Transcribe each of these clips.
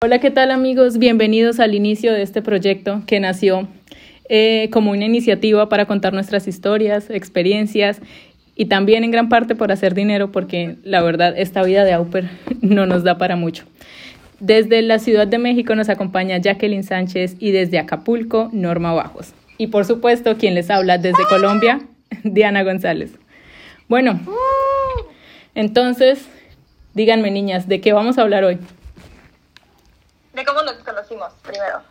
Hola, ¿qué tal amigos? Bienvenidos al inicio de este proyecto que nació eh, como una iniciativa para contar nuestras historias, experiencias y también en gran parte por hacer dinero porque la verdad esta vida de Auper no nos da para mucho. Desde la Ciudad de México nos acompaña Jacqueline Sánchez y desde Acapulco, Norma Bajos. Y por supuesto, quien les habla desde Colombia, Diana González. Bueno, entonces, díganme niñas, ¿de qué vamos a hablar hoy? De cómo nos conocimos primero.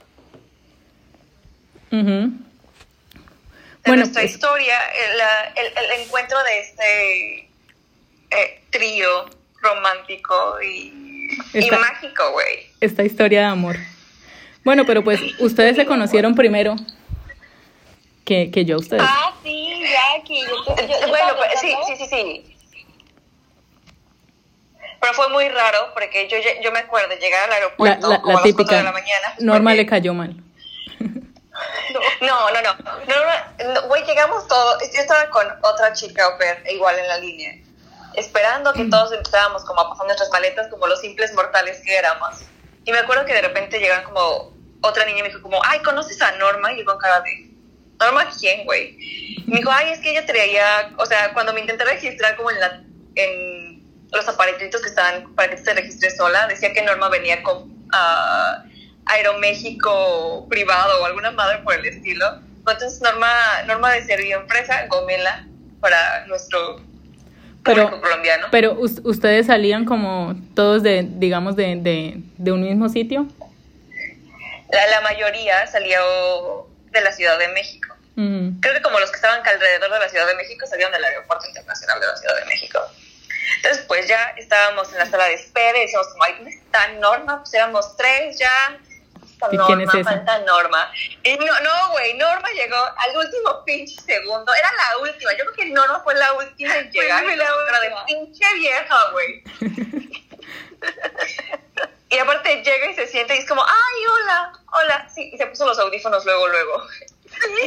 Ujú. de Bueno, nuestra pues- historia, el, el- el encuentro de este eh, trío romántico y, mágico, güey. Esta historia de amor. Bueno, pero pues ustedes se conocieron primero que, que yo a ustedes. Ah, sí, Jackie. Yo, yo- yo bueno, pues, sí, sí, sí, sí. Pero fue muy raro porque yo, yo me acuerdo de llegar al aeropuerto la, como la a las típica. de la mañana. Norma porque- le cayó mal. No, no, no. no, no, Güey, llegamos todos. Yo estaba con otra chica au igual en la línea, esperando que todos empezáramos como a pasar nuestras maletas como los simples mortales que éramos. Y me acuerdo que de repente llegaron como otra niña y me dijo como, ay, ¿conoces a Norma? Y yo con cara de, ¿Norma quién, güey? Y me dijo, ay, es que ella traía, o sea, cuando me intenté registrar como en la, en los aparatitos que estaban para que te registres sola, decía que Norma venía con ah, Aeroméxico privado o alguna madre por el estilo. Entonces Norma, Norma de Servio Empresa, Gomela, para nuestro Pero- público colombiano. Pero us- ustedes salían como todos de, digamos, de, de, de un mismo sitio. La, la mayoría salió de la Ciudad de México. Creo que como los que estaban alrededor de la Ciudad de México salieron del Aeropuerto Internacional de la Ciudad de México. Entonces, pues ya estábamos en la sala de espera y decíamos, como, ay, ¿dónde está Norma? Pues éramos tres ya. Está ¿Y Norma, quién es esa? falta Norma. Y no, no, güey, Norma llegó al último pinche segundo. Era la última. Yo creo que Norma fue la última en llegar. fue la pero de última. pinche vieja, güey. y aparte llega y se siente y es como, ay, hola, hola. Sí, y se puso los audífonos luego, luego.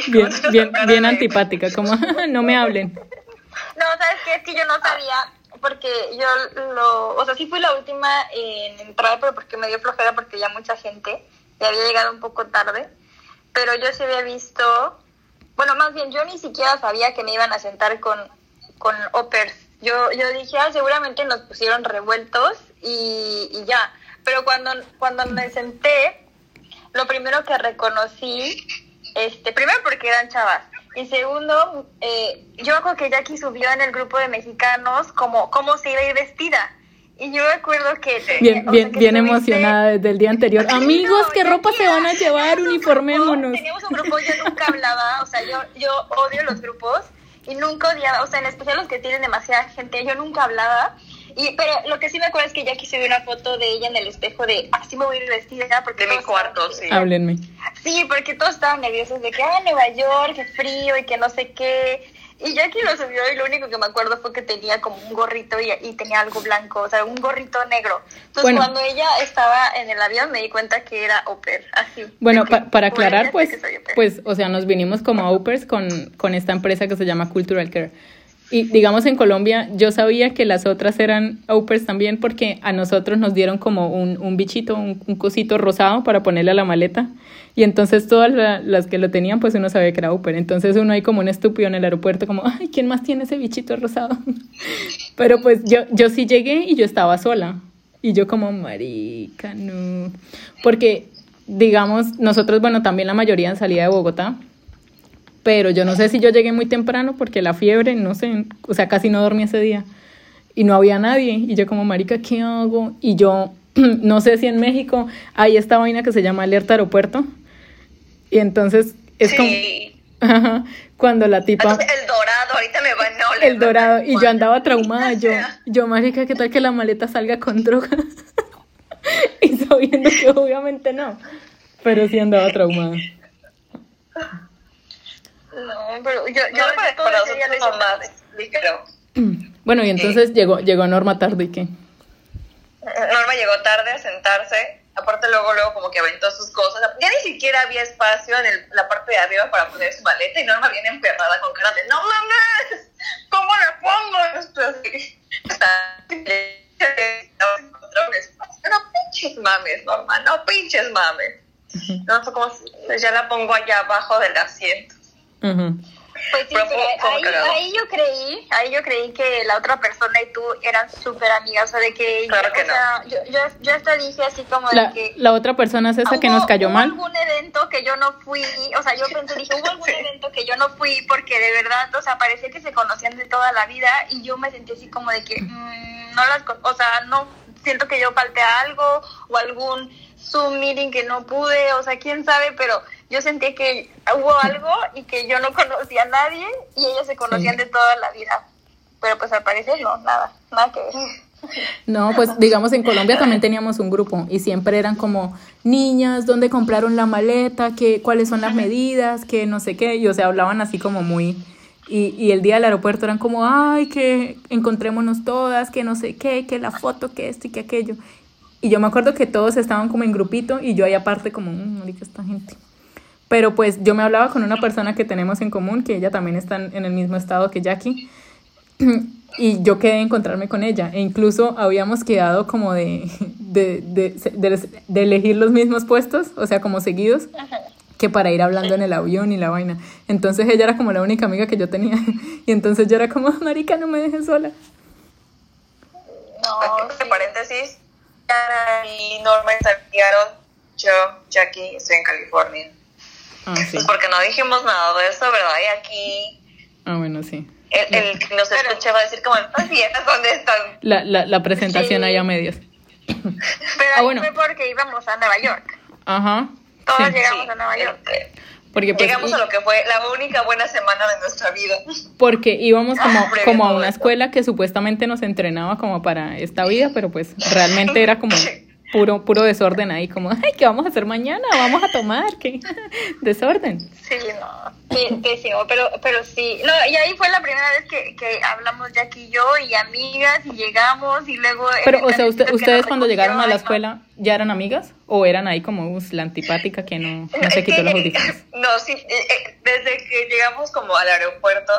Bien, bien, bien antipática, como no me hablen. No, ¿sabes qué? Es que yo no sabía, porque yo lo... O sea, sí fui la última en entrar, pero porque me dio flojera, porque ya mucha gente ya había llegado un poco tarde. Pero yo sí había visto... Bueno, más bien, yo ni siquiera sabía que me iban a sentar con, con opers. Yo, yo dije, ah, seguramente nos pusieron revueltos y, y ya. Pero cuando, cuando me senté, lo primero que reconocí, este, primero porque eran chavas, y segundo, eh, yo me acuerdo que Jackie subió en el grupo de mexicanos como cómo se iba a ir vestida. Y yo me acuerdo que... Bien, sea, bien, que bien emocionada desde el día anterior. Amigos, ¿qué No, ropa Jackie, se van a llevar? Uniformémonos. Teníamos un grupo, yo nunca hablaba, o sea, yo, yo odio los grupos y nunca odiaba, o sea, en especial los que tienen demasiada gente, yo nunca hablaba. Y, pero lo que sí me acuerdo es que Jackie subió una foto de ella en el espejo de así me voy a ir vestida porque De mi todos cuarto, estaban- sí. Háblenme. Sí, porque todos estaban nerviosos de que, ah, Nueva York, qué frío y que no sé qué. Y Jackie lo subió y lo único que me acuerdo fue que tenía como un gorrito y, y tenía algo blanco, o sea, un gorrito negro. Entonces, Bueno. cuando ella estaba en el avión, me di cuenta que era Oper, así. Bueno, pa- para "Güey, aclarar, pues, que soy au pair". pues, o sea, nos vinimos como Aupers con, con esta empresa que se llama Cultural Care. Y digamos en Colombia, yo sabía que las otras eran Aupers también porque a nosotros nos dieron como un, un bichito, un, un cosito rosado para ponerle a la maleta. Y entonces todas la- las que lo tenían, pues uno sabía que era Auper. Entonces uno ahí como un estúpido en el aeropuerto, como, ay, ¿quién más tiene ese bichito rosado? Pero pues yo, yo sí llegué y yo estaba sola. Y yo como, marica, no. Porque, digamos, nosotros, bueno, también la mayoría salía de Bogotá. Pero yo no sé si yo llegué muy temprano porque la fiebre, no sé, o sea, casi no dormí ese día. Y no había nadie. Y yo como, marica, ¿qué hago? Y yo, no sé si en México hay esta vaina que se llama alerta aeropuerto. Y entonces es sí. como, ajá, cuando la tipa... Entonces, el dorado, ahorita me van a oler. El dorado, y yo andaba traumada, yo, yo, marica, ¿qué tal que la maleta salga con drogas? y sabiendo que obviamente no, pero sí andaba traumada. No, pero yo, yo, no, para, todo para ese día nosotros lo hice no más, tarde. ligero. Bueno, y entonces llegó, llegó Norma tarde y qué. Norma llegó tarde a sentarse. Aparte, luego, luego, como que aventó sus cosas. Ya ni siquiera había espacio en el- la parte de arriba para poner su maleta. Y Norma viene emperrada con cara de: ¡No mames! ¿Cómo la pongo? Un espacio. No, pinche pinches mames, Norma, no pinches mames. No sé cómo, pues ya la pongo allá abajo del asiento. Pues sí, ahí, ahí, yo creí, ahí yo creí que la otra persona y tú eran súper amigas, o sea, de que, claro que o sea, yo, yo, yo, hasta dije así como la, de que... La otra persona es esa que nos cayó hubo mal. algún evento que yo no fui, o sea, yo pensé, dije, hubo algún Sí. evento que yo no fui porque de verdad, o sea, parecía que se conocían de toda la vida y yo me sentí así como de que, mm, no las, o sea, no, siento que yo falté a algo o algún Zoom meeting que no pude, o sea, quién sabe, pero yo sentí que hubo algo y que yo no conocía a nadie y ellos se conocían de toda la vida. Pero pues al parecer no, nada, nada que ver. No, pues digamos en Colombia también teníamos un grupo y siempre eran como niñas, ¿dónde compraron la maleta? ¿Qué, ¿Cuáles son las medidas? Que no sé qué. Y o sea, hablaban así como muy... Y, y el día del aeropuerto eran como, ay, que encontrémonos todas, que no sé qué, que la foto, que esto y que aquello. Y yo me acuerdo que todos estaban como en grupito y yo ahí aparte como, mmm, marica, esta gente. Pero pues yo me hablaba con una persona que tenemos en común, que ella también está en el mismo estado que Jackie. Y yo quedé a encontrarme con ella. E incluso habíamos quedado como de, de, de, de- de elegir los mismos puestos, o sea, como seguidos, que para ir hablando en el avión y la vaina. Entonces ella era como la única amiga que yo tenía. Y entonces yo era como, marica, no me dejes sola. No, entre sí. paréntesis, y Norma investigaron, yo, Jackie, estoy en California. Ah, sí. Pues porque no dijimos nada de eso, ¿verdad? Y aquí Ah, bueno, sí. el, el que nos escucha va a decir como, estas viejas, ¿dónde están? La, la, la presentación Sí. ahí a medias. Pero Ah, bueno. fue porque íbamos a Nueva York. Ajá. Todos sí. llegamos Sí, a Nueva York. Porque pues, Llegamos a lo que fue la única buena semana de nuestra vida. porque íbamos como, Previo como a una escuela que supuestamente nos entrenaba como para esta vida, pero pues realmente era como puro, puro desorden ahí, como, ay, ¿qué vamos a hacer mañana? Vamos a tomar, ¿qué? Desorden. Sí, no, sí, pésimo, pero, pero sí. No, y ahí fue la primera vez que, que hablamos Jackie y yo y amigas y llegamos y luego... Pero, o sea, usted- ustedes cuando llegaron a la escuela, ¿ya eran amigas? ¿O eran ahí como "Us, la antipática que no, no se quitó que- los audífonos? No, sí, eh, eh, desde que llegamos como al aeropuerto,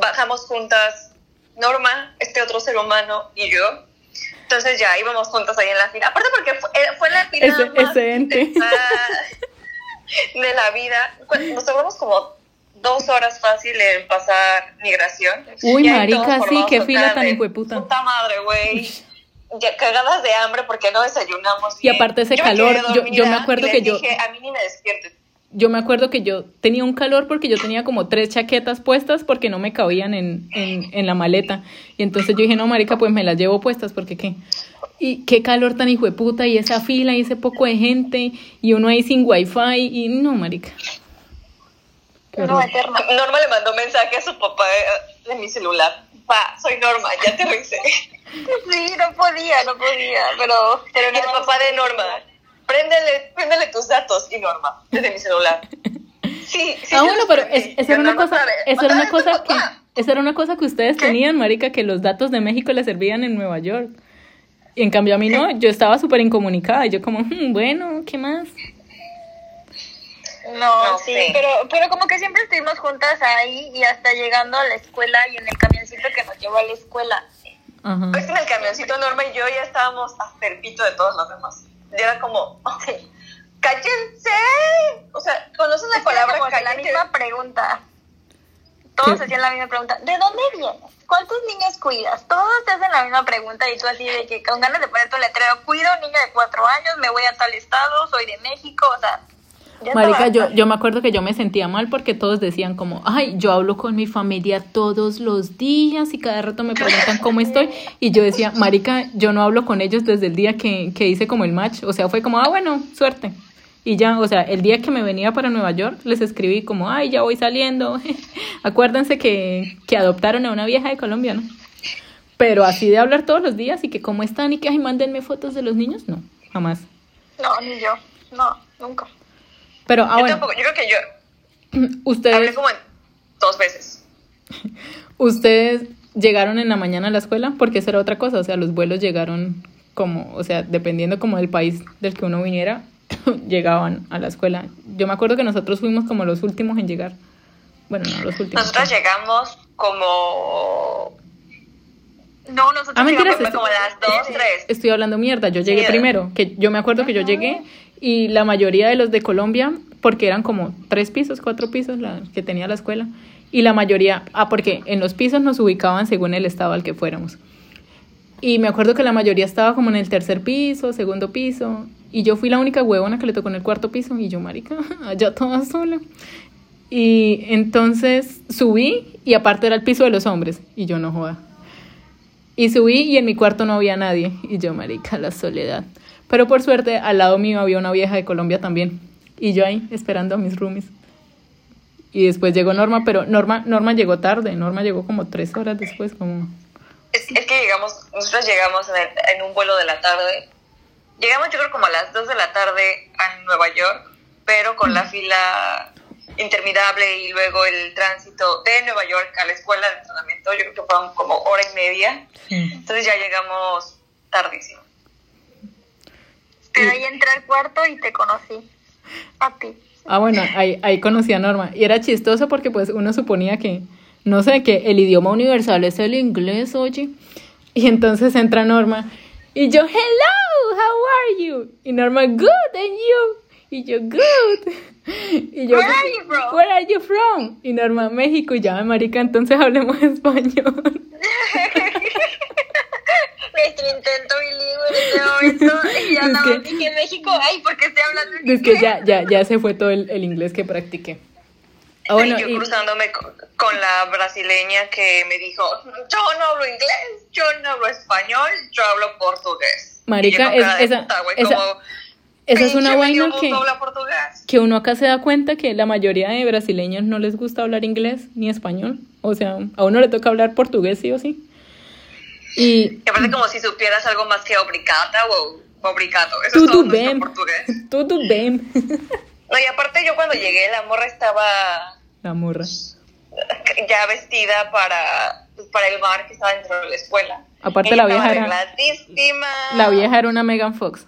bajamos juntas Norma, este otro ser humano y yo. Entonces ya íbamos juntas ahí en la fila. Aparte porque fue, eh, fue la fila Ese- más ese ente. de la vida. Nos tardamos como dos horas fácil en pasar migración. Uy, marica, sí, qué fila tan hijueputa. Puta madre, güey. Ya cagadas de hambre porque no desayunamos. Y bien. aparte ese Yo calor, yo- yo me acuerdo y que yo- dije, a mí ni me despierten. Yo me acuerdo que yo tenía un calor porque yo tenía como tres chaquetas puestas porque no me cabían en, en, en la maleta. Y entonces yo dije, no, marica, pues me las llevo puestas porque qué. Y qué calor tan hijo de puta y esa fila y ese poco de gente y uno ahí sin wifi y no, marica. No. Norma le mandó mensaje a su papá de, de mi celular. Pa, soy Norma, ya te revisé. Sí, no podía, no podía, pero... pero Y el no, papá de Norma, préndele, préndele tus datos. Y Norma, desde mi celular. Sí, sí. Ah, bueno, pero es- esa era una cosa, esa era una "Mándale a cosa que, papá". esa era una cosa que ustedes tenían, marica, que los datos de México les servían en Nueva York. Y en cambio a mí no, yo estaba súper incomunicada y yo como, "Hmm, bueno, ¿qué más? No, No, sí, sí. pero pero como que siempre estuvimos juntas ahí y hasta llegando a la escuela y en el camioncito que nos llevó a la escuela. Ajá. Pues en el camioncito Norma y yo ya estábamos hasta el pito de todos los demás. Ya era como, ¡cállense! O sea, ¿conocen la Es palabra como la misma pregunta. Todos ¿Qué? hacían la misma pregunta. ¿De dónde vienes? ¿Cuántos niños cuidas? Todos te hacen la misma pregunta y tú así de que con ganas de poner tu letrero, cuido un niño de cuatro años, me voy a tal estado, soy de México, o sea... Marica, yo, yo me acuerdo que yo me sentía mal porque todos decían como, ay, yo hablo con mi familia todos los días y cada rato me preguntan cómo estoy. Y yo decía, Marica, yo no hablo con ellos desde el día que, que hice como el match. O sea, fue como, ah, bueno, suerte. Y ya, o sea, el día que me venía para Nueva York, les escribí como, ay, ya voy saliendo. Acuérdense que, que adoptaron a una vieja de Colombia, ¿no? Pero así de hablar todos los días y que cómo están y que, ay, mándenme fotos de los niños, no, jamás. No, ni yo. No, nunca. Pero, ah, Yo bueno, tampoco, yo creo que yo ustedes... hablé como en dos veces. ¿Ustedes llegaron en la mañana a la escuela? Porque eso era otra cosa, o sea, los vuelos llegaron como, o sea, dependiendo como del país del que uno viniera, llegaban a la escuela. Yo me acuerdo que nosotros fuimos como los últimos en llegar. Bueno, no los últimos. Nosotras llegamos como No, nosotros Ah, mentiras, como a las 2, 3. Estoy hablando mierda, yo llegué Sí. primero, que yo me acuerdo que yo llegué y la mayoría de los de Colombia, porque eran como tres pisos, cuatro pisos la, que tenía la escuela, y la mayoría, ah, porque en los pisos nos ubicaban según el estado al que fuéramos. Y me acuerdo que la mayoría estaba como en el tercer piso, segundo piso, y yo fui la única huevona que le tocó en el cuarto piso, y yo, marica, allá toda sola. Y entonces subí, y aparte era el piso de los hombres, y yo no joda. Y subí y en mi cuarto no había nadie. Y yo, marica, la soledad. Pero por suerte, al lado mío había una vieja de Colombia también. Y yo ahí, esperando a mis roomies. Y después llegó Norma, pero Norma, Norma llegó tarde. Norma llegó como tres horas después, como... Es, es que llegamos, nosotros llegamos en, el- en un vuelo de la tarde. Llegamos yo creo como a las 2 de la tarde a Nueva York, pero con la fila interminable y luego el tránsito de Nueva York a la escuela de entrenamiento, yo creo que fueron como hora y media. Entonces ya llegamos tardísimo. Pero ahí entré al cuarto y te conocí. A ti. Ah, bueno, ahí, ahí conocí a Norma. Y era chistoso porque pues uno suponía que, no sé, que el idioma universal es el inglés, oye. Y entonces entra Norma. Y yo, hello, how are you? Y Norma, good, and you? Y yo, good. Y yo, Where are you from? Where are you from? Y Norma, México. Y ya, marica, entonces hablemos español. Nuestro intento bilingüe en este momento. Y Es andamos que- dije en México, ay, porque estoy hablando en Es que ya, ya, ya se fue todo el, el inglés que practiqué. Ah, bueno, yo y- cruzándome con, la brasileña que me dijo, yo no hablo inglés, yo no hablo español, yo hablo portugués. Marica, es- esa- puta, güey, esa- como, esa es una "Pinche vaina que... que uno acá se da cuenta que la mayoría de brasileños no les gusta hablar inglés ni español. O sea, a uno le toca hablar portugués sí o sí. Y Y aparte como si supieras algo más que obrigata o obrigato. Eso es todo tudo bem, portugués. tudo bem. No, y aparte yo cuando llegué, la morra estaba La morra. ya vestida para, pues, para el bar que estaba dentro de la escuela. Aparte Ella la vieja era-. La vieja era una Megan Fox.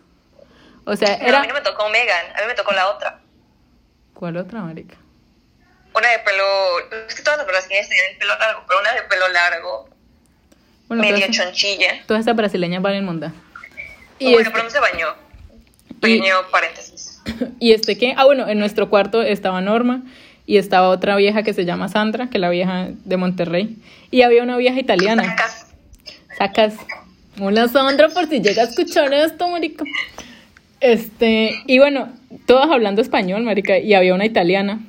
O sea, No, a mí no era... me tocó Megan, a mí me tocó la otra. ¿Cuál otra, marica? Una de pelo. Es que todas las brasileñas tenían el pelo largo, pero una de pelo largo, Bueno, medio todas, chonchilla. todas estas brasileñas valen monda. Y bueno, este, pero no se bañó. Pequeño paréntesis. y este qué? Ah, bueno, en nuestro cuarto estaba Norma y estaba otra vieja que se llama Sandra, que es la vieja de Monterrey. Y había una vieja italiana. Sacas. Sacas. Hola Sandra, por si llega a escuchar esto, marica. Este, y bueno, todas hablando español, marica, y había una italiana.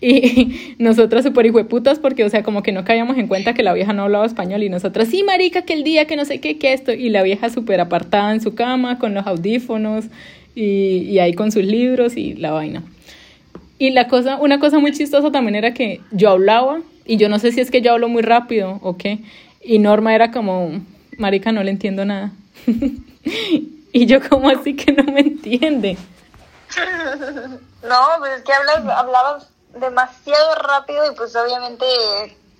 Y nosotras super hijueputas porque, o sea, como que no caíamos en cuenta que la vieja no hablaba español y nosotras, sí, marica, que el día, que no sé qué, que esto. Y la vieja súper apartada en su cama con los audífonos y, ahí con sus libros y la vaina. Y la cosa, una cosa muy chistosa también era que yo hablaba y yo no sé si es que yo hablo muy rápido o qué. Y Norma era como, marica, no le entiendo nada. y yo como así que no me entiende. No, pues es que hablas, hablabas demasiado rápido y pues obviamente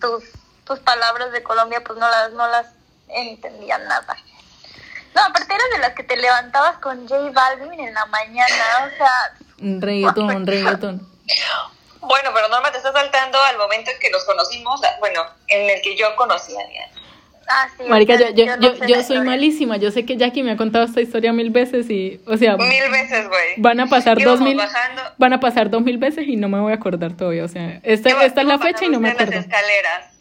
tus, tus palabras de Colombia pues no las, no las entendían nada. No, aparte eras de las que te levantabas con J Balvin en la mañana, o sea, Un reggaetón, un reggaetón. Bueno, pero Norma, te estás saltando al momento en que nos conocimos, bueno, en el que yo conocí a Diana. Ah, sí, Marica, yo, yo, no yo, sé yo soy historia. malísima. Yo sé que Jackie me ha contado esta historia mil veces y, o sea, Mil veces, güey. van a pasar dos mil, bajando. van a pasar dos mil veces y no me voy a acordar todavía. O sea, esta, esta es la fecha y no me acuerdo. las escaleras.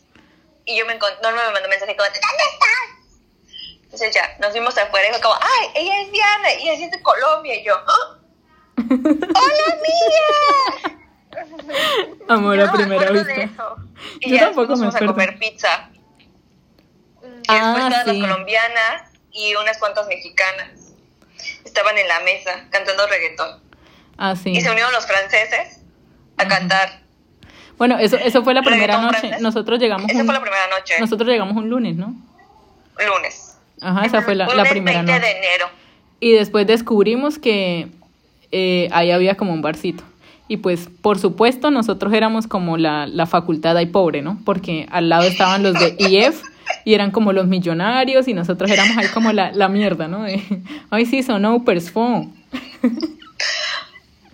Y yo me encontré, Norma me mandó mensaje como, ¿dónde estás? Entonces ya, nos vimos afuera y fue como, ay, ella es Diana, y ella es de Colombia. Y yo, ¡Ah! ¡Hola, amiga! Amor a no me primera acuerdo vista. Y Yo ya tampoco me nos fuimos a acuerdo. comer pizza. Y después Ah, estaban sí. las colombianas y unas cuantas mexicanas. Estaban en la mesa cantando reggaetón. Ah, sí. Y se unieron los franceses a cantar. Bueno, eso, eso fue la primera Reggaetón noche. francés. Nosotros llegamos Esa un, fue la primera noche. nosotros llegamos un lunes, ¿no? Lunes. Ajá, esa fue la, la Lunes primera 20 noche. de enero. Y después descubrimos que eh, ahí había como un barcito. Y pues, por supuesto, nosotros éramos como la, la facultad ahí pobre, ¿no? Porque al lado estaban los de IF y eran como los millonarios y nosotros éramos ahí como la, la mierda, ¿no? De, Ay, sí, son Opers phone.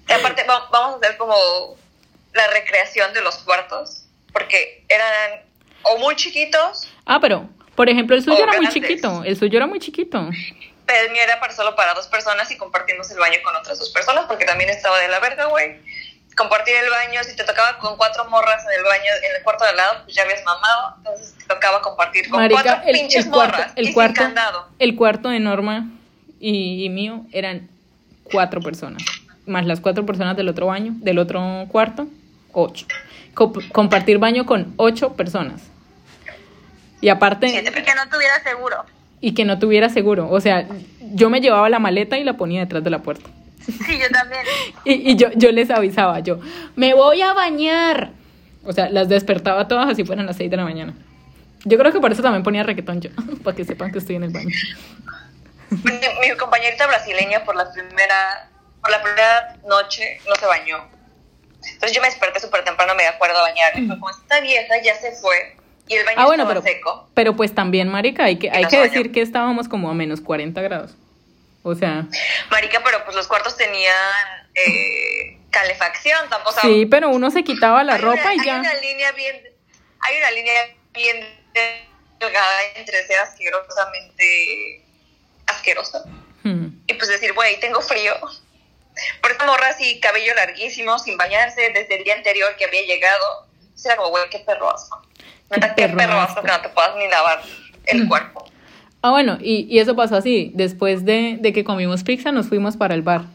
Y aparte, va- vamos a hacer como la recreación de los cuartos. Porque eran o muy chiquitos. Ah, pero Por ejemplo, el suyo era muy grandes. chiquito, el suyo era muy chiquito. Pero el mío era para, solo para dos personas y compartimos el baño con otras dos personas porque también estaba de la verga, güey. Compartir el baño, si te tocaba con cuatro morras en el baño, en el cuarto de al lado, pues ya habías mamado, entonces te tocaba compartir con Marica, cuatro el, pinches el cuarto, morras el y cuarto, sin candado. el cuarto de Norma y, y mío eran cuatro personas, más las cuatro personas del otro baño, del otro cuarto, ocho. Co- compartir baño con ocho personas. Y aparte, Y que no tuviera seguro. y que no tuviera seguro. O sea, yo me llevaba la maleta y la ponía detrás de la puerta. Sí, yo también. Y, y yo, yo les avisaba, yo, me voy a bañar. O sea, las despertaba todas así fueran las 6 de la mañana. Yo creo que por eso también ponía reggaetón yo, para que sepan que estoy en el baño. Mi, mi compañerita brasileña por la primera por la primera noche no se bañó. Entonces yo me desperté súper temprano, me acuerdo a bañar. Y fue como, esta vieja ya se fue. Y el baño Ah, bueno, estaba pero, seco. pero pues también, marica, hay que, hay que decir que estábamos como a menos 40 grados. O sea, Marica, pero pues los cuartos tenían eh, calefacción, tampoco. sí, pero uno se quitaba la hay ropa una, y Hay ya. una línea bien, hay una línea bien delgada entre ser asquerosamente asqueroso Hmm. y pues decir, güey, tengo frío. Por esta morra así, cabello larguísimo, sin bañarse desde el día anterior que había llegado. O sea, como, güey, qué perro asco. Neta, qué perro perro asco. asco que no te puedas ni lavar el cuerpo. Ah, bueno, y, y eso pasó así. Después de, de que comimos pizza, nos fuimos para el bar.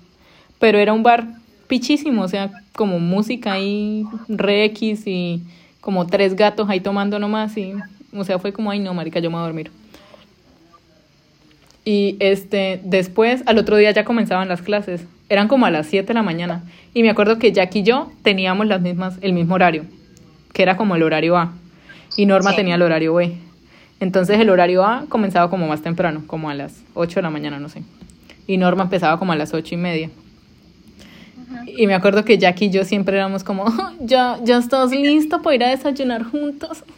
Pero era un bar pichísimo, o sea, como música ahí, re X y como tres gatos ahí tomando nomás. Y, o sea, fue como, ay, no, marica, yo me voy a dormir. Y este, después, al otro día ya comenzaban las clases. Eran como a las 7 de la mañana. Y me acuerdo que Jack y yo teníamos las mismas, el mismo horario, que era como el horario A. Y Norma Sí. tenía el horario B. Entonces el horario A comenzaba como más temprano, como a las 8 de la mañana, no sé. Y Norma empezaba como a las ocho y media. Y me acuerdo que Jack y yo siempre éramos como, ya, ya estás listo para ir a desayunar juntos.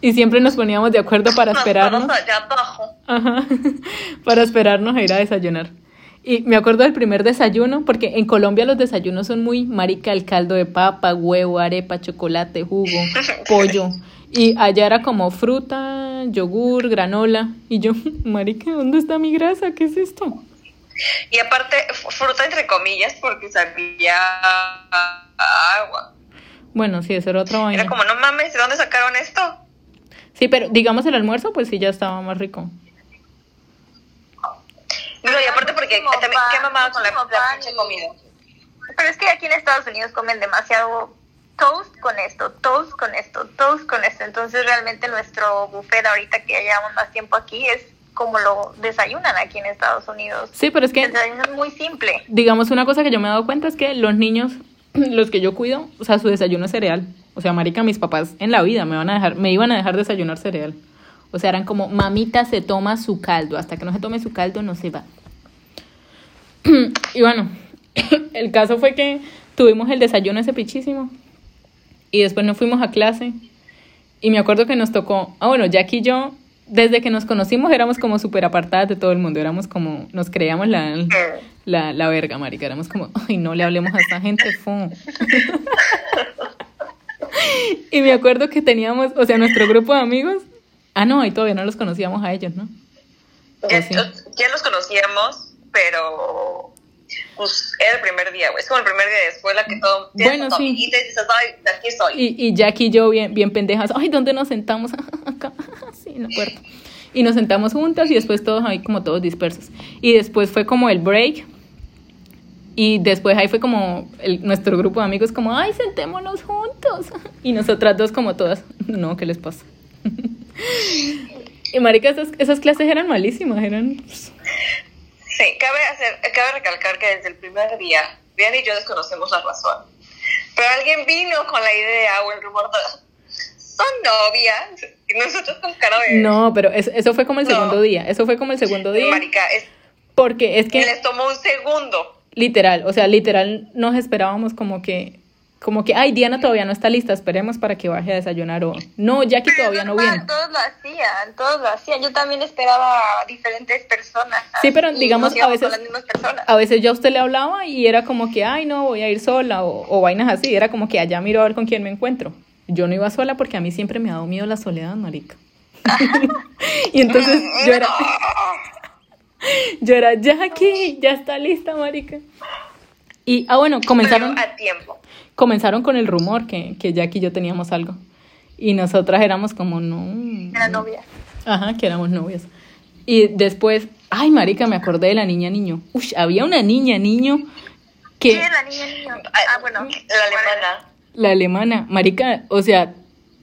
Y siempre nos poníamos de acuerdo para Nos esperarnos. vamos allá abajo. Ajá, para esperarnos a ir a desayunar. Y me acuerdo del primer desayuno, porque en Colombia los desayunos son muy marica, el caldo de papa, huevo, arepa, chocolate, jugo, pollo. Y allá era como fruta, yogur, granola. Y yo, marica, ¿dónde está mi grasa? ¿Qué es esto? Y aparte, fruta entre comillas, porque sabía agua. Bueno, sí, eso era otra vaina. Era como, no mames, ¿de dónde sacaron esto? Sí, pero digamos el almuerzo, pues sí, ya estaba más rico. No, y aparte porque también, qué mamada con la, la comida. Pero es que aquí en Estados Unidos comen demasiado toast con esto, toast con esto, toast con esto. Entonces realmente nuestro buffet ahorita que ya llevamos más tiempo aquí es como lo desayunan aquí en Estados Unidos. Sí, pero es que El desayuno es muy simple. digamos, una cosa que yo me he dado cuenta es que los niños, los que yo cuido, o sea, su desayuno es cereal. O sea, marica, mis papás en la vida me van a dejar, me iban a dejar desayunar cereal. O sea, eran como, mamita se toma su caldo, hasta que no se tome su caldo no se va. y bueno, el caso fue que tuvimos el desayuno ese pichísimo y después nos fuimos a clase y me acuerdo que nos tocó, ah bueno, Jack y yo, desde que nos conocimos éramos como súper apartadas de todo el mundo, éramos como, nos creíamos la, la, la verga, marica, éramos como, ay, no le hablemos a esta gente, fu. y me acuerdo que teníamos, o sea, nuestro grupo de amigos, ah, no, y todavía no los conocíamos a ellos, ¿no? Ya, ¿O sí? ya los conocíamos, pero pues era el primer día, güey. Es como el primer día de escuela que todo. Bueno, sí. Y dices, ay, de aquí soy. Y, y Jack y yo bien, bien pendejas, ay, ¿dónde nos sentamos? Acá, sí, en la puerta. Y nos sentamos juntas y después todos ahí como todos dispersos. Y después fue como el break. Y después ahí fue como el- nuestro grupo de amigos como, ay, sentémonos juntos. Y nosotras dos como todas, no, ¿qué les pasa? Y marica, esas, esas clases eran malísimas, eran... Sí, cabe, hacer, cabe recalcar que desde el primer día, Diana y yo desconocemos la razón. Pero alguien vino con la idea o el rumor de. Son novias. Y nosotros con cara de. No, pero eso, eso fue como el No. segundo día, eso fue como el segundo día. Marica, es, Porque es que... les tomó un segundo. Literal, o sea, literal nos esperábamos como que, como que, ay, Diana todavía no está lista, esperemos para que baje a desayunar o, no, Jackie todavía no viene. Todos lo hacían, todos lo hacían. Yo también esperaba a diferentes personas. Sí, pero digamos, a veces-. A veces yo a usted le hablaba y era como que, ay, no, voy a ir sola o, o vainas así, era como que allá miro a ver con quién me encuentro. Yo no iba sola porque a mí siempre me ha dado miedo la soledad, marica. y entonces yo era, yo era, Jackie, ya está lista, marica. Y, ah, bueno, comenzaron, Pero a tiempo. Comenzaron con el rumor que, que Jackie y yo teníamos algo. Y nosotras éramos como, no. Era novia. Ajá, que éramos novios. Y después, ay, marica, me acordé de la niña niño. Uy, había una niña niño que... ¿Quién es la niña niño? Ah, bueno. La alemana. La alemana, marica, o sea,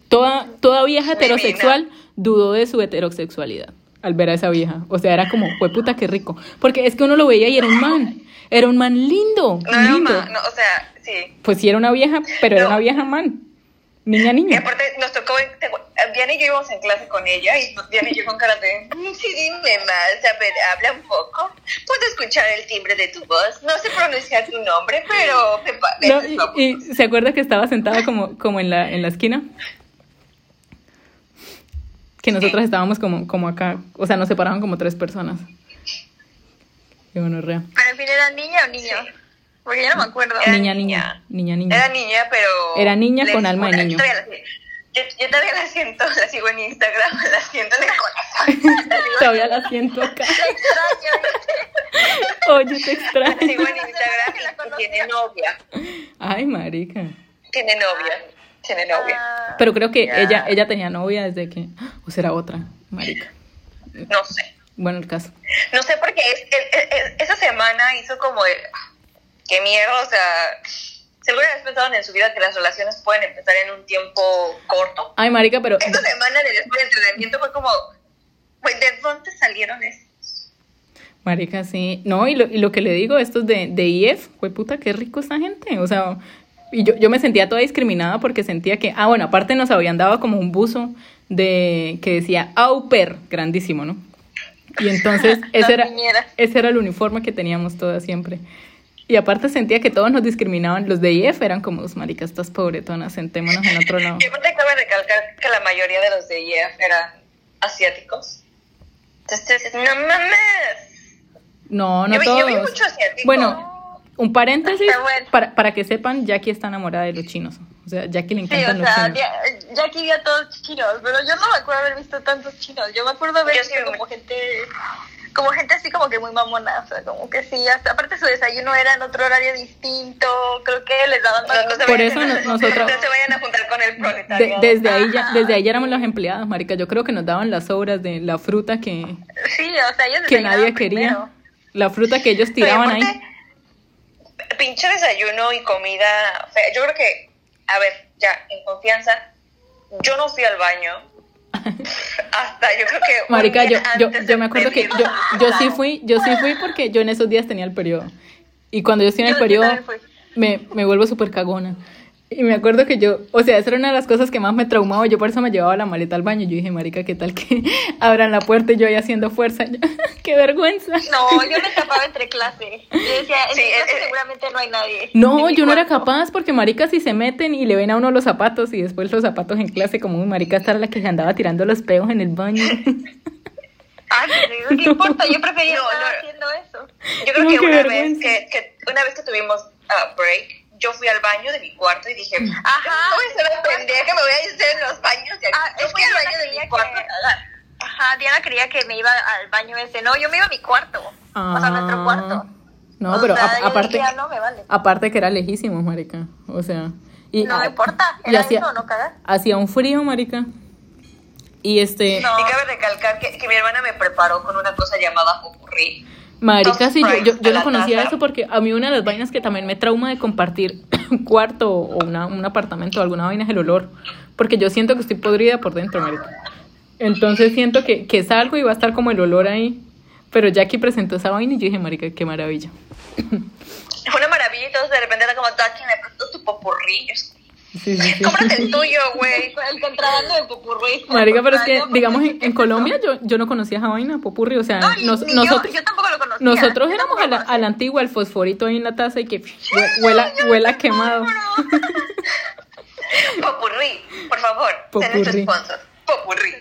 toda, toda vieja Divina. heterosexual dudó de su heterosexualidad al ver a esa vieja. O sea, era como, fue puta, qué rico. Porque es que uno lo veía y era un man. Era un man lindo, No era lindo. ma- no, o sea, sí. Pues sí era una vieja, pero era una vieja man. Niña, Y niño. aparte nos tocó, te- Diana y yo íbamos en clase con ella y pues, Diana y yo con cara de, "Mm, sí, dime más, a ver, habla un poco. Puedo escuchar el timbre de tu voz, no sé pronunciar tu nombre, pero me No, parece. vamos". y, y se acuerda que estaba sentada como, como en, la, en la esquina. Que nosotras estábamos como, como acá, o sea, nos separaban como tres personas. Qué bueno, rea. Pero en fin, ¿era niña o niño? Porque yo no me acuerdo. Era Niña, niña. niña, niña. Era niña, pero... Era niña con alma de niño. todavía la- yo, yo todavía la siento, la sigo en Instagram, la siento en el corazón. La Todavía la siento acá. Te extraño. Oye, te la extraño. sigo en Instagram y tiene novia. Ay, marica. Tiene novia. Tiene novia. Ah, Pero creo que ella, ella tenía novia desde que... O será otra, marica. No sé. Bueno, el caso. No sé porque es, es- es- esa semana hizo como el... Qué miedo, o sea... ¿Se alguna vez pensaron en su vida que las relaciones pueden empezar en un tiempo corto? Ay, marica, pero... Esta semana de después del entrenamiento fue como... ¿de dónde salieron estos? Marica, sí. No, y lo, y lo que le digo, estos de, de IF, fue puta, qué rico esta gente. O sea, y yo, yo me sentía toda discriminada porque sentía que, ah, bueno, aparte nos habían dado como un buzo de que decía Auper, grandísimo, ¿no? Y entonces ese era, ese era el uniforme que teníamos todas siempre. Y aparte sentía que todos nos discriminaban. Los de IF eran como, los maricas, estas pobretonas, sentémonos en otro lado. Y aparte cabe recalcar que la mayoría de los de IEF eran asiáticos. Entonces, no mames. No, no yo, todos. yo vi mucho asiático. Bueno, un paréntesis bueno. para, para que sepan, Jackie está enamorada de los chinos. O sea, Jackie le Sí, encantan o los sea, chinos. ya, Jackie vio a todos chinos, pero yo no me acuerdo haber visto tantos chinos. Yo me acuerdo haber visto sí vi como gente, como gente así como que muy mamona, o sea, como que sí, hasta- aparte su desayuno era en otro horario distinto, creo que les daban más se Por eso no- nosotros- No se vayan a juntar con el De- proletario. desde ahí ya, desde ahí ya éramos los empleados, marica. Yo creo que nos daban las sobras de la fruta que, Sí, o sea, ellos que nadie quería. primero. La fruta que ellos tiraban aparte, ahí. Pinche desayuno y comida fea. Yo creo que, a ver, ya, en confianza, yo no fui al baño. Hasta yo creo que. Marica, yo, yo, yo me acuerdo que yo, yo sí fui, yo sí fui porque yo en esos días tenía el periodo. Y cuando yo estoy en el periodo, me, me vuelvo súper cagona. Y me acuerdo que yo, o sea, esa era una de las cosas que más me traumaba. Yo por eso me llevaba la maleta al baño. Yo dije, marica, ¿qué tal que abran la puerta y yo ahí haciendo fuerza? ¡Qué vergüenza! No, yo me escapaba entre clase. Yo decía, en Sí, mi clase eh, eh. seguramente no hay nadie. No, mi yo no era capaz porque marica si se meten y le ven a uno los zapatos y después los zapatos en clase como un marica estar la que se andaba tirando los peos en el baño. Pero ¿qué importa? Yo prefería No, estar no. haciendo eso. Yo creo No, que una vez que, que una vez que tuvimos ah, break, yo fui al baño de mi cuarto y dije, Ajá. no voy a ser la pendeja que me voy a ir en los baños de aquí. Ah, yo es fui que al baño de mi cuarto que- a cagar. Ajá, Diana quería que me iba al baño ese. No, yo me iba a mi cuarto. O sea, a nuestro cuarto. No, O pero sea, a- aparte, dije, "Ah, no me vale. aparte que era lejísimo, marica. O sea, y No me ah, importa, y era hacía, eso, no cagar. hacía un frío, marica. Y este, No. Y cabe recalcar que, que mi hermana me preparó con una cosa llamada popurrí. Marica, sí, yo, yo, yo no conocía taza. eso porque a mí una de las vainas que también me trauma de compartir un cuarto o una, un apartamento o alguna vaina es el olor. Porque yo siento que estoy podrida por dentro, marica. Entonces siento que, que salgo y va a estar como el olor ahí. Pero Jackie presentó esa vaina y yo dije, marica, qué maravilla. Fue una maravilla y todos de repente era como, Tati, me prestó tu popurrí. Sí, sí, sí. Cómprate el tuyo, güey. El contrabando de popurrí. Marica, pero es que, digamos, en, ¿qué en es Colombia yo, yo no conocía esa vaina, popurri, o sea, No, ni- nos- ni yo, nosotros, yo tampoco lo conocía. nosotros Yo éramos a la, a la antigua, el fosforito ahí en la taza y que hue- huela, huela quemado. Popurrí, por favor. Popurrí. sponsor. Popurrí.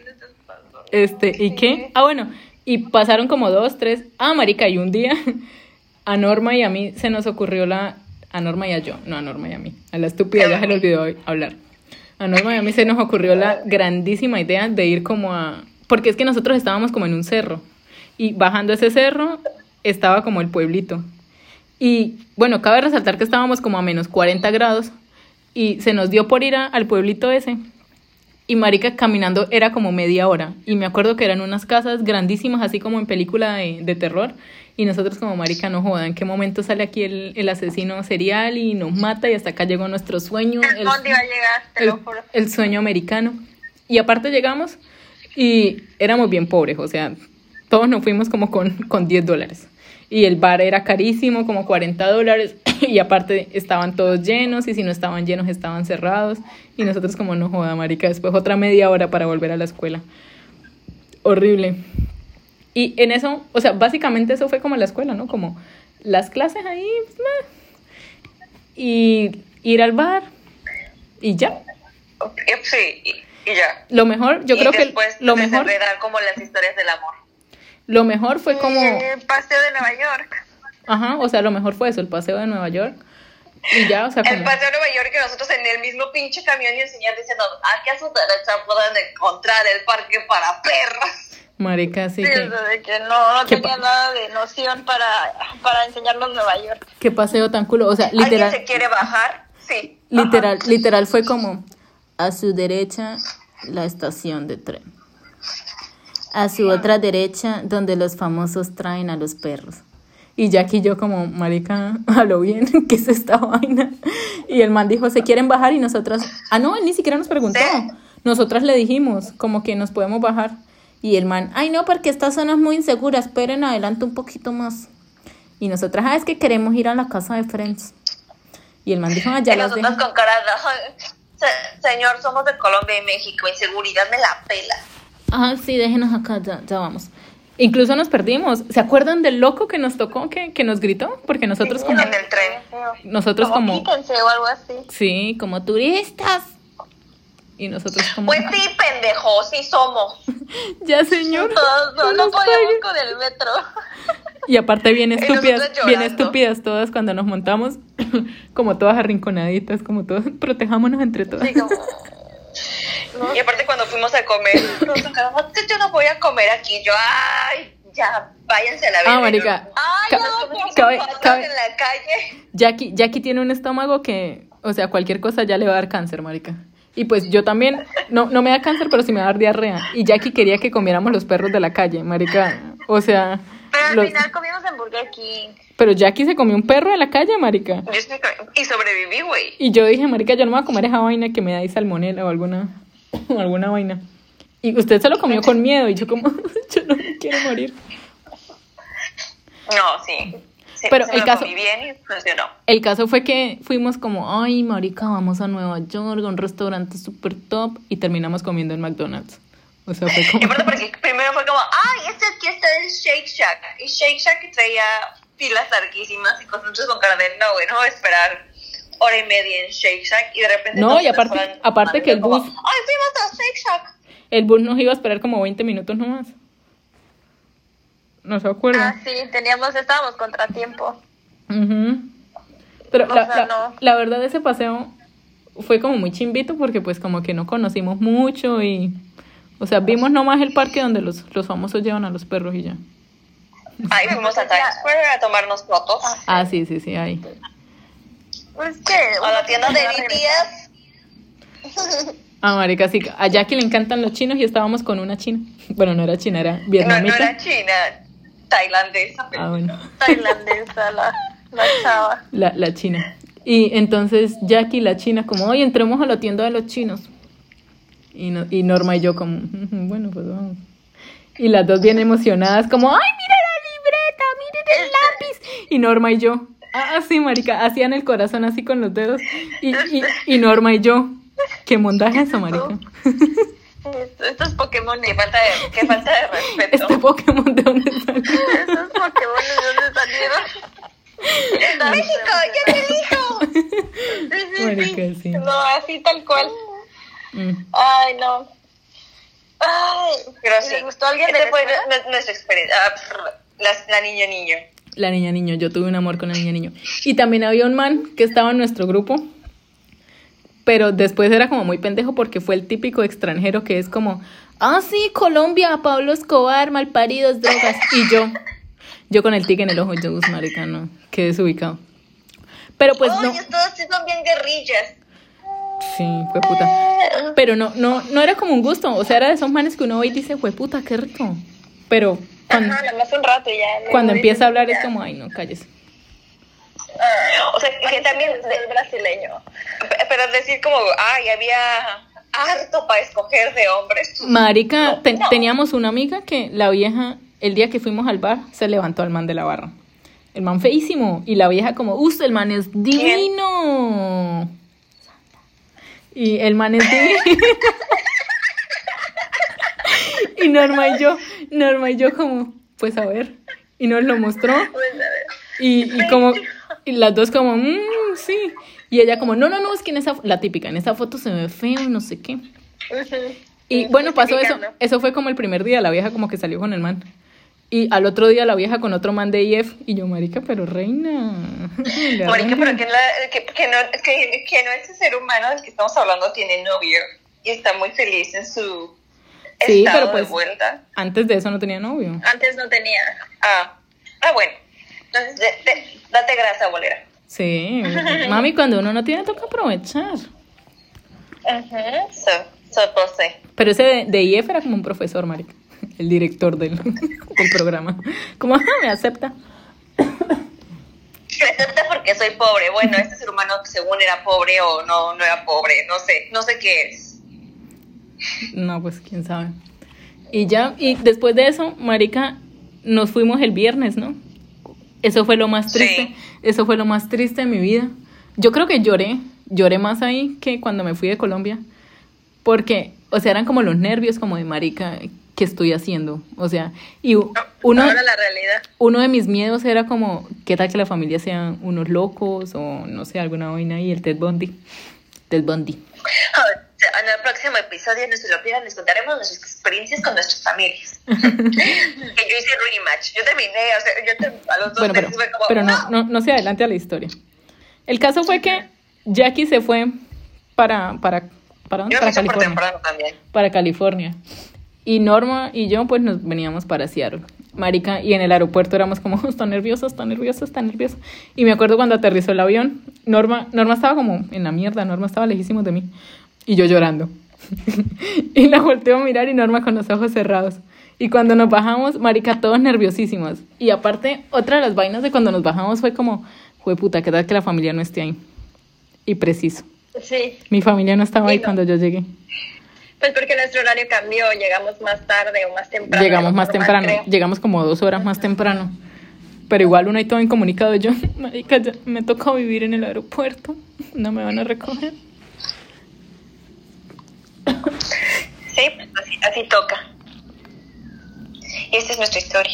Este, ¿y qué? Ah, bueno, y pasaron como dos, tres, ah, marica, y un día a Norma y a mí se nos ocurrió la, a Norma y a yo, no a Norma y a mí, a la estúpida ya se le olvidó hablar. A Norma y a mí se nos ocurrió la grandísima idea de ir como a, porque es que nosotros estábamos como en un cerro y bajando ese cerro estaba como el pueblito. Y bueno, cabe resaltar que estábamos como a menos 40 grados y se nos dio por ir a- al pueblito ese. Y marica caminando era como media hora. Y me acuerdo que eran unas casas grandísimas, así como en película de, de terror. Y nosotros como marica, no joda, ¿en qué momento sale aquí el, el asesino serial y nos mata? Y hasta acá llegó nuestro sueño. El dónde iba a llegar, te el- lo juro. el sueño americano. Y aparte llegamos y éramos bien pobres, o sea, todos nos fuimos como con, con 10 dólares. Y el bar era carísimo, como 40 dólares. Y aparte estaban todos llenos y si no estaban llenos estaban cerrados. Y nosotros como no joda, marica, después otra media hora para volver a la escuela. Horrible. Y en eso, o sea, básicamente eso fue como la escuela, ¿no? Como las clases ahí, pues, y ir al bar y ya. Sí, y, ya. Lo mejor, yo y creo que lo mejor, desenredar como las historias del amor. Lo mejor fue como, El paseo de Nueva York. ajá, o sea, lo mejor fue eso, el paseo de Nueva York. Y ya, o sea, El como, paseo de Nueva York que nosotros en el mismo pinche camión y el señor diciendo, aquí a su derecha pueden encontrar el parque para perros. marica, sí Sí, que, de que no, no ¿Qué tenía nada de noción para, para enseñarnos Nueva York. qué paseo tan culo, o sea, ¿Alguien literal, se quiere bajar? Sí. literal, literal fue como a su derecha la estación de tren. A su otra derecha donde los famosos traen a los perros. Y Jackie y yo como, marica, a lo bien, ¿qué es esta vaina? Y el man dijo, ¿se quieren bajar? Y nosotras, ah, no, él ni siquiera nos preguntó. Nosotras le dijimos, como que nos podemos bajar. Y el man, ay, no, porque esta zona es muy insegura, esperen adelante un poquito más. Y nosotras, ah, es que queremos ir a la casa de Friends. Y el man dijo, ah, ya y las con cara de, "Ay, se- señor, somos de Colombia y México, inseguridad me la pela. Ah, sí, déjenos acá, ya, ya vamos. Incluso nos perdimos. ¿Se acuerdan del loco que nos tocó, que, que nos gritó? Porque nosotros como... En el tren. Nosotros como... Quítense o algo así. Sí, como turistas. Y nosotros como... Pues sí, pendejo, sí somos. Ya, señor. Todos, no, no podíamos con el metro. Y aparte bien estúpidas, bien estúpidas todas cuando nos montamos, como todas arrinconaditas, como todas, protejámonos entre todas. Sí, como... Y aparte cuando fuimos a comer, nos tocaron, "Es que yo no voy a comer aquí. Yo, ay, ya, váyanse a la verga. Ah, marica. Ay, ca- no, cabe- cabe- en la calle. Jackie, Jackie tiene un estómago que, o sea, cualquier cosa ya le va a dar cáncer, marica. Y pues yo también, no, no me da cáncer, pero sí me va a dar diarrea. Y Jackie quería que comiéramos los perros de la calle, marica. O sea, Pero al los- final comimos en Burger King. pero Jackie se comió un perro de la calle, marica. Yo estoy Y sobreviví, güey. Y yo dije, marica, yo no me voy a comer esa vaina que me da ahí salmonela o alguna, o alguna vaina. Y usted se lo comió con miedo y yo como, yo no me quiero morir. No, sí. Pero se el caso- bien y funcionó. El caso fue que fuimos como, ay, marica, vamos a Nueva York, a un restaurante súper top, y terminamos comiendo en McDonald's. O sea, fue Y como... porque primero fue como, ay, este aquí está el Shake Shack. Y Shake Shack traía filas larguísimas y nosotros con cara de, no, güey, no voy a esperar hora y media en Shake Shack. Y de repente... No, y aparte- aparte que el como, bus- Ay, fuimos a Shake Shack. El bus nos iba a esperar como 20 minutos nomás. ¿No se acuerda? Ah, sí, teníamos, estábamos contratiempo. Ujú. Pero O la, sea, la- no. la verdad ese paseo fue como muy chimbito porque pues como que no conocimos mucho y... O sea, vimos nomás el parque donde los, los famosos llevan a los perros y ya. Ahí fuimos a Times Square a tomarnos fotos. Ah, sí, sí, sí, ahí. Pues que... A la tienda de BTS. Ah, marica, sí. A Jackie le encantan los chinos y estábamos con una china. Bueno, no era china, era No, no vietnamita. era china, tailandesa. Ah, bueno. Tailandesa, la, la chava. La, la china. Y entonces Jackie, la china, como, oye, entremos a la tienda de los chinos. Y, no- y Norma y yo como, "Ujú, bueno, pues vamos. Y las dos bien emocionadas, como, ay, mira la libreta, miren el lápiz. Y Norma y yo, ah, sí, marica, hacían el corazón así con los dedos. Y, y, y Norma y yo, qué mondaje eso, marica. Esto- Estos Pokémon. Qué falta de, qué falta de respeto. Este Pokémon, ¿de dónde salió? Estos Pokémon, ¿de dónde salieron? México, ya te dijo. Sí, sí, Marica, sí. No, así tal cual. Mm. Ay, no. Ay, Pero ¿y sí. ¿Les gustó a alguien de fue nuestra experiencia. Ah, la, la niña niño. La niña niño, yo tuve un amor con el niña niño. Y también había un man que estaba en nuestro grupo, pero después era como muy pendejo porque fue el típico extranjero que es como, ah, sí, Colombia, Pablo Escobar, malparidos, drogas. Y yo, yo con el tic en el ojo, yo, "Uf, marica, no, qué desubicado. Pero pues no, Oye, todos sí son bien guerrillas. sí, fue puta. Pero no, no, no era como un gusto, o sea, era de esos manes que uno ve y dice, fue puta, qué rico. Pero cuando, Ajá, nada más un rato y ya. luego cuando dices, empieza a hablar ya. es como, ay, no, cállese. Ah, O sea, que también, es el brasileño. Pe- pero decir como, ay, había harto para escoger de hombres. Marica, No, ten- no. teníamos una amiga que la vieja, el día que fuimos al bar, se levantó al man de la barra. El man feísimo. Y la vieja como, usted el man es divino. Y el man es divino. y Norma y yo, Norma y yo como, pues a ver. Y nos lo mostró. Pues. Y, y como, y las dos como, "Mm, sí. Y ella como, no, no, no, es que en esa, la típica, en esa foto se me ve feo y no sé qué. Y bueno, pasó eso. Eso fue como el primer día, la vieja como que salió con el man. Y al otro día la vieja con otro man de IF. Y yo, marica, pero reina. Marica, pero que, la- que, que no, que, que no ese ser humano del que estamos hablando tiene novio y está muy feliz en su Sí, estado pero pues- de vuelta. Antes de eso no tenía novio. Antes no tenía. Ah, ah bueno. Entonces, de- de- date grasa, bolera. Sí. Mami, cuando uno no tiene, toca aprovechar. Ajá. So, so, pues. Pero ese de, de IF era como un profesor, marica. El director del, del programa. Como, "Ajá, me acepta. Me acepta porque soy pobre. Bueno, este ser humano según era pobre o no, no era pobre. No sé, no sé qué es. No, pues quién sabe. Y ya, y después de eso, Marica, nos fuimos el viernes, ¿no? Eso fue lo más triste. Sí. Eso fue lo más triste de mi vida. Yo creo que lloré, lloré más ahí que cuando me fui de Colombia. Porque, o sea, eran como los nervios, como de Marica, ¿qué estoy haciendo? O sea, y uno, Ahora la realidad. uno de mis miedos era como, ¿qué tal que la familia sean unos locos o no sé, alguna vaina y el Ted Bundy? Ted Bundy. Próximo episodio, no se lo pierdan, les contaremos nuestras experiencias con nuestras familias. que yo hice rematch. Yo terminé, o sea, yo ter- a los dos Bueno, pero, meses fue como, pero no, no, no se adelante a la historia. El caso fue que Jackie se fue para, para, para, ¿dónde? Yo para California. Para California. Y Norma y yo pues nos veníamos para Seattle. Marica, y en el aeropuerto éramos como, "Oh, está nerviosa, está nerviosa, está nerviosa. Y me acuerdo cuando aterrizó el avión, Norma, Norma estaba como en la mierda, Norma estaba lejísimo de mí. Y yo llorando. y la volteo a mirar y Norma con los ojos cerrados. Y cuando nos bajamos, marica, todos nerviosísimos. Y aparte, otra de las vainas de cuando nos bajamos fue como, fue puta, ¿qué tal que la familia no esté ahí? Y preciso. Sí. Mi familia no estaba ahí Sí, no. cuando yo llegué. Pues porque nuestro horario cambió, llegamos más tarde o más temprano. Llegamos más normal, temprano, creo. llegamos como dos horas más temprano. Pero igual uno ahí todo incomunicado. Yo, marica, ya me toca vivir en el aeropuerto. No me van a recoger. Sí, pues así, así toca. Y esta es nuestra historia.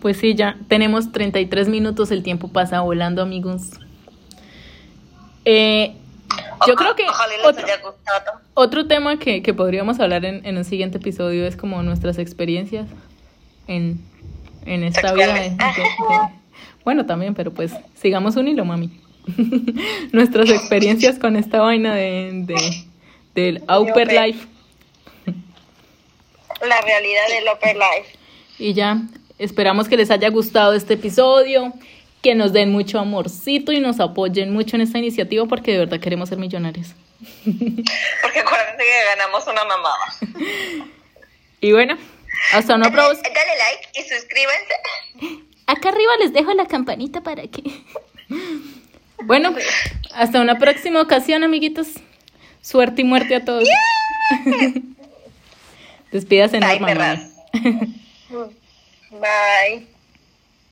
Pues sí, ya tenemos 33 minutos. El tiempo pasa volando, amigos. Eh, yo creo que otro, haya otro tema que, que podríamos hablar en, en un siguiente episodio es como nuestras experiencias en, en esta vida. de- de- de- bueno, también, pero pues sigamos un hilo, mami. nuestras experiencias con esta vaina de, de- del Upper. Life. La realidad del Upper Life. Y ya, esperamos que les haya gustado este episodio, que nos den mucho amorcito y nos apoyen mucho en esta iniciativa porque de verdad queremos ser millonarios. Porque acuérdense que ganamos una mamada. Y bueno, hasta una próxima. Dale like y suscríbanse. Acá arriba les dejo la campanita para que... Bueno, hasta una próxima ocasión, amiguitos. Suerte y muerte a todos. Despídase, Bye, Norma. Bye.